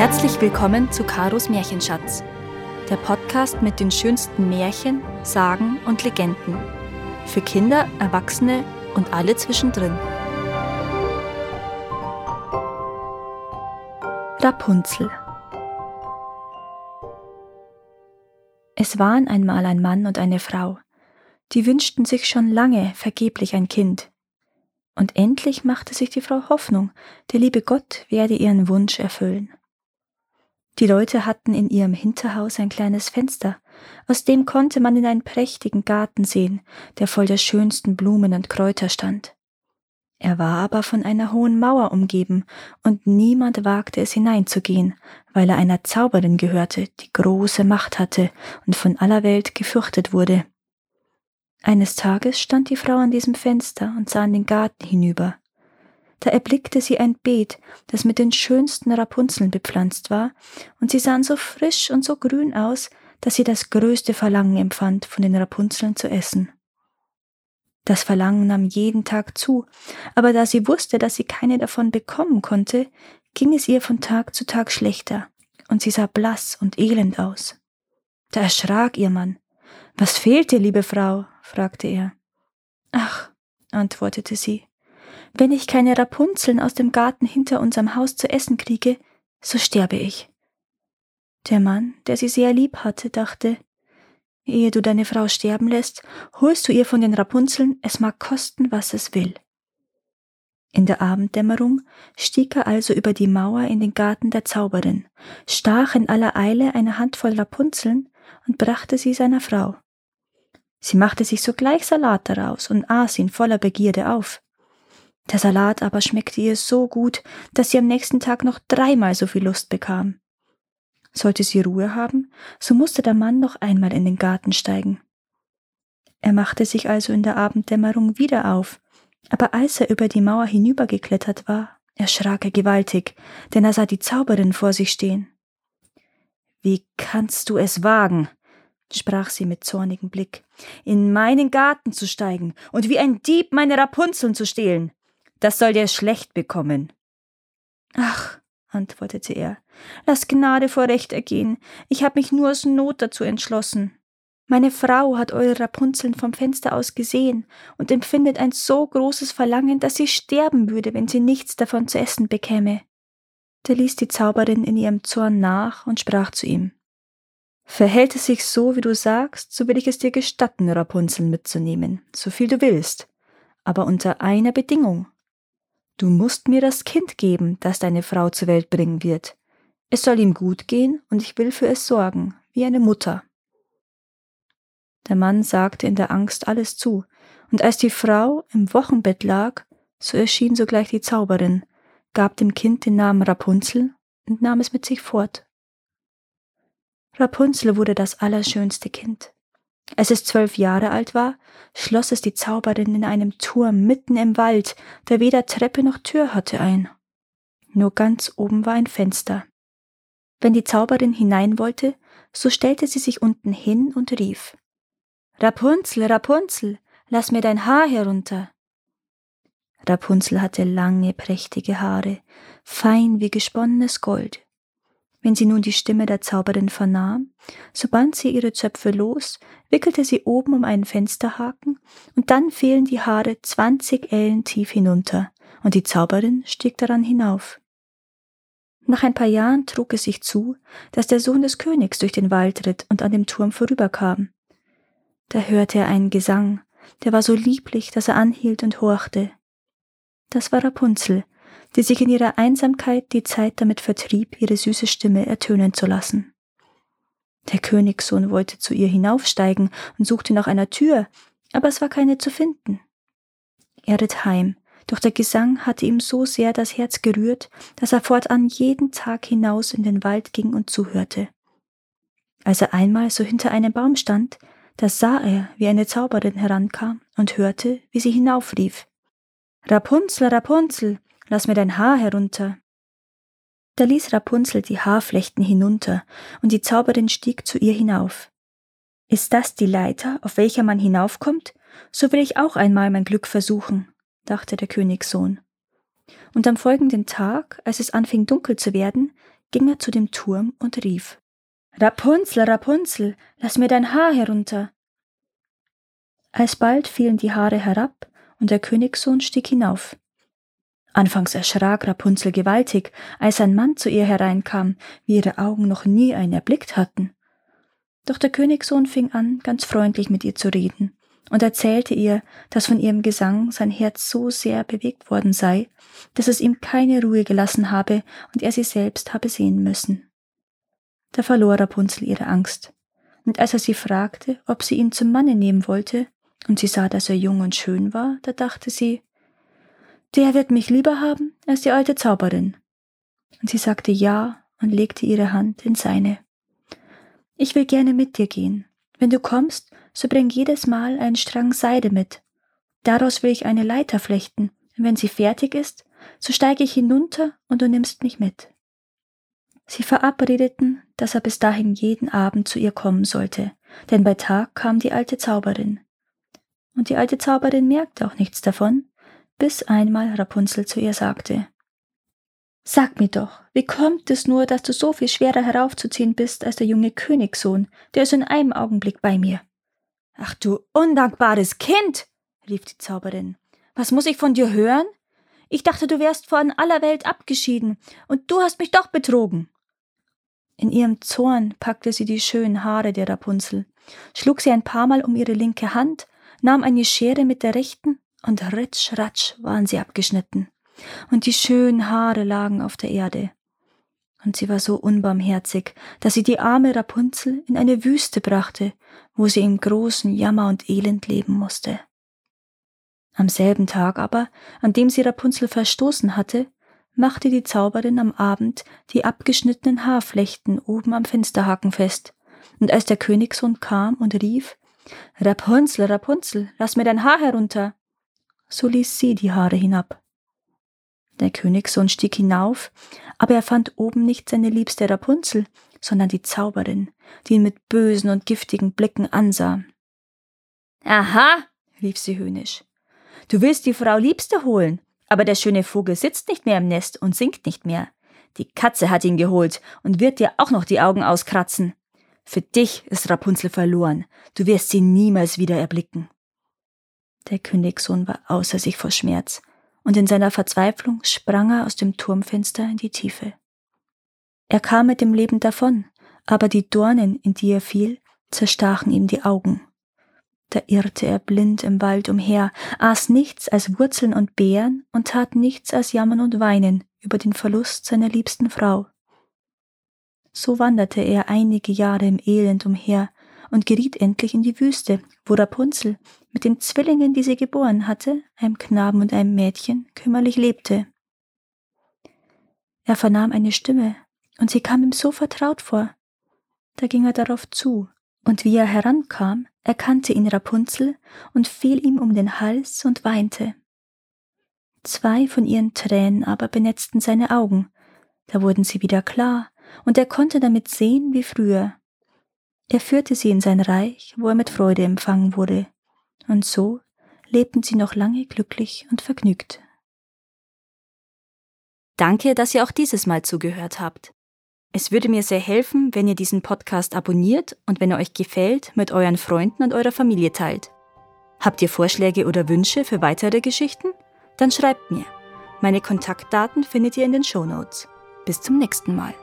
Herzlich willkommen zu Karos Märchenschatz, der Podcast mit den schönsten Märchen, Sagen und Legenden. Für Kinder, Erwachsene und alle zwischendrin. Rapunzel Es waren einmal ein Mann und eine Frau, die wünschten sich schon lange vergeblich ein Kind. Und endlich machte sich die Frau Hoffnung, der liebe Gott werde ihren Wunsch erfüllen. Die Leute hatten in ihrem Hinterhaus ein kleines Fenster, aus dem konnte man in einen prächtigen Garten sehen, der voll der schönsten Blumen und Kräuter stand. Er war aber von einer hohen Mauer umgeben, und niemand wagte es hineinzugehen, weil er einer Zauberin gehörte, die große Macht hatte und von aller Welt gefürchtet wurde. Eines Tages stand die Frau an diesem Fenster und sah in den Garten hinüber. Da erblickte sie ein Beet, das mit den schönsten Rapunzeln bepflanzt war, und sie sahen so frisch und so grün aus, dass sie das größte Verlangen empfand, von den Rapunzeln zu essen. Das Verlangen nahm jeden Tag zu, aber da sie wusste, dass sie keine davon bekommen konnte, ging es ihr von Tag zu Tag schlechter, und sie sah blass und elend aus. Da erschrak ihr Mann. Was fehlt dir, liebe Frau? fragte er. Ach, antwortete sie, wenn ich keine Rapunzeln aus dem Garten hinter unserem Haus zu essen kriege, so sterbe ich. Der Mann, der sie sehr lieb hatte, dachte, Ehe du deine Frau sterben lässt, holst du ihr von den Rapunzeln, es mag kosten, was es will. In der Abenddämmerung stieg er also über die Mauer in den Garten der Zauberin, stach in aller Eile eine Handvoll Rapunzeln und brachte sie seiner Frau. Sie machte sich sogleich Salat daraus und aß ihn voller Begierde auf. Der Salat aber schmeckte ihr so gut, dass sie am nächsten Tag noch dreimal so viel Lust bekam. Sollte sie Ruhe haben, so musste der Mann noch einmal in den Garten steigen. Er machte sich also in der Abenddämmerung wieder auf, aber als er über die Mauer hinübergeklettert war, erschrak er gewaltig, denn er sah die Zauberin vor sich stehen. Wie kannst du es wagen, sprach sie mit zornigem Blick, in meinen Garten zu steigen und wie ein Dieb meine Rapunzeln zu stehlen. Das soll dir schlecht bekommen. Ach, antwortete er, lass Gnade vor Recht ergehen, ich habe mich nur aus Not dazu entschlossen. Meine Frau hat eure Rapunzeln vom Fenster aus gesehen und empfindet ein so großes Verlangen, dass sie sterben würde, wenn sie nichts davon zu essen bekäme. Da ließ die Zauberin in ihrem Zorn nach und sprach zu ihm Verhält es sich so, wie du sagst, so will ich es dir gestatten, Rapunzeln mitzunehmen, so viel du willst, aber unter einer Bedingung. Du musst mir das Kind geben, das deine Frau zur Welt bringen wird. Es soll ihm gut gehen, und ich will für es sorgen, wie eine Mutter. Der Mann sagte in der Angst alles zu, und als die Frau im Wochenbett lag, so erschien sogleich die Zauberin, gab dem Kind den Namen Rapunzel und nahm es mit sich fort. Rapunzel wurde das allerschönste Kind. Als es zwölf Jahre alt war, schloss es die Zauberin in einem Turm mitten im Wald, der weder Treppe noch Tür hatte, ein. Nur ganz oben war ein Fenster. Wenn die Zauberin hinein wollte, so stellte sie sich unten hin und rief Rapunzel, Rapunzel, lass mir dein Haar herunter. Rapunzel hatte lange, prächtige Haare, fein wie gesponnenes Gold. Wenn sie nun die Stimme der Zauberin vernahm, so band sie ihre Zöpfe los, wickelte sie oben um einen Fensterhaken, und dann fielen die Haare zwanzig Ellen tief hinunter, und die Zauberin stieg daran hinauf. Nach ein paar Jahren trug es sich zu, dass der Sohn des Königs durch den Wald ritt und an dem Turm vorüberkam. Da hörte er einen Gesang, der war so lieblich, dass er anhielt und horchte. Das war Rapunzel, die sich in ihrer Einsamkeit die Zeit damit vertrieb, ihre süße Stimme ertönen zu lassen. Der Königssohn wollte zu ihr hinaufsteigen und suchte nach einer Tür, aber es war keine zu finden. Er ritt heim, doch der Gesang hatte ihm so sehr das Herz gerührt, dass er fortan jeden Tag hinaus in den Wald ging und zuhörte. Als er einmal so hinter einem Baum stand, da sah er, wie eine Zauberin herankam und hörte, wie sie hinaufrief. Rapunzel, Rapunzel, lass mir dein Haar herunter. Da ließ Rapunzel die Haarflechten hinunter, und die Zauberin stieg zu ihr hinauf. Ist das die Leiter, auf welcher man hinaufkommt? So will ich auch einmal mein Glück versuchen, dachte der Königssohn. Und am folgenden Tag, als es anfing dunkel zu werden, ging er zu dem Turm und rief Rapunzel, Rapunzel, lass mir dein Haar herunter. Alsbald fielen die Haare herab, und der Königssohn stieg hinauf. Anfangs erschrak Rapunzel gewaltig, als ein Mann zu ihr hereinkam, wie ihre Augen noch nie einen erblickt hatten. Doch der Königssohn fing an, ganz freundlich mit ihr zu reden und erzählte ihr, dass von ihrem Gesang sein Herz so sehr bewegt worden sei, dass es ihm keine Ruhe gelassen habe und er sie selbst habe sehen müssen. Da verlor Rapunzel ihre Angst, und als er sie fragte, ob sie ihn zum Manne nehmen wollte, und sie sah, dass er jung und schön war, da dachte sie, der wird mich lieber haben als die alte Zauberin. Und sie sagte ja und legte ihre Hand in seine. Ich will gerne mit dir gehen. Wenn du kommst, so bring jedes Mal einen Strang Seide mit. Daraus will ich eine Leiter flechten, und wenn sie fertig ist, so steige ich hinunter und du nimmst mich mit. Sie verabredeten, dass er bis dahin jeden Abend zu ihr kommen sollte, denn bei Tag kam die alte Zauberin. Und die alte Zauberin merkte auch nichts davon, bis einmal Rapunzel zu ihr sagte Sag mir doch, wie kommt es nur, dass du so viel schwerer heraufzuziehen bist als der junge Königssohn, der ist in einem Augenblick bei mir. Ach du undankbares Kind, rief die Zauberin, was muss ich von dir hören? Ich dachte, du wärst von aller Welt abgeschieden, und du hast mich doch betrogen. In ihrem Zorn packte sie die schönen Haare der Rapunzel, schlug sie ein paar Mal um ihre linke Hand, nahm eine Schere mit der rechten und ritsch ratsch waren sie abgeschnitten, und die schönen Haare lagen auf der Erde. Und sie war so unbarmherzig, dass sie die arme Rapunzel in eine Wüste brachte, wo sie im großen Jammer und Elend leben musste. Am selben Tag aber, an dem sie Rapunzel verstoßen hatte, machte die Zauberin am Abend die abgeschnittenen Haarflechten oben am Fensterhaken fest, und als der Königssohn kam und rief Rapunzel, Rapunzel, lass mir dein Haar herunter, so ließ sie die Haare hinab. Der Königssohn stieg hinauf, aber er fand oben nicht seine liebste Rapunzel, sondern die Zauberin, die ihn mit bösen und giftigen Blicken ansah. Aha, rief sie höhnisch. Du willst die Frau Liebste holen, aber der schöne Vogel sitzt nicht mehr im Nest und singt nicht mehr. Die Katze hat ihn geholt und wird dir auch noch die Augen auskratzen. Für dich ist Rapunzel verloren, du wirst sie niemals wieder erblicken. Der Königssohn war außer sich vor Schmerz, und in seiner Verzweiflung sprang er aus dem Turmfenster in die Tiefe. Er kam mit dem Leben davon, aber die Dornen, in die er fiel, zerstachen ihm die Augen. Da irrte er blind im Wald umher, aß nichts als Wurzeln und Beeren und tat nichts als jammern und weinen über den Verlust seiner liebsten Frau. So wanderte er einige Jahre im Elend umher und geriet endlich in die Wüste, wo Rapunzel mit den Zwillingen, die sie geboren hatte, einem Knaben und einem Mädchen, kümmerlich lebte. Er vernahm eine Stimme, und sie kam ihm so vertraut vor. Da ging er darauf zu, und wie er herankam, erkannte ihn Rapunzel und fiel ihm um den Hals und weinte. Zwei von ihren Tränen aber benetzten seine Augen, da wurden sie wieder klar, und er konnte damit sehen wie früher. Er führte sie in sein Reich, wo er mit Freude empfangen wurde, und so lebten sie noch lange glücklich und vergnügt. Danke, dass ihr auch dieses Mal zugehört habt. Es würde mir sehr helfen, wenn ihr diesen Podcast abonniert und wenn er euch gefällt, mit euren Freunden und eurer Familie teilt. Habt ihr Vorschläge oder Wünsche für weitere Geschichten? Dann schreibt mir. Meine Kontaktdaten findet ihr in den Show Notes. Bis zum nächsten Mal.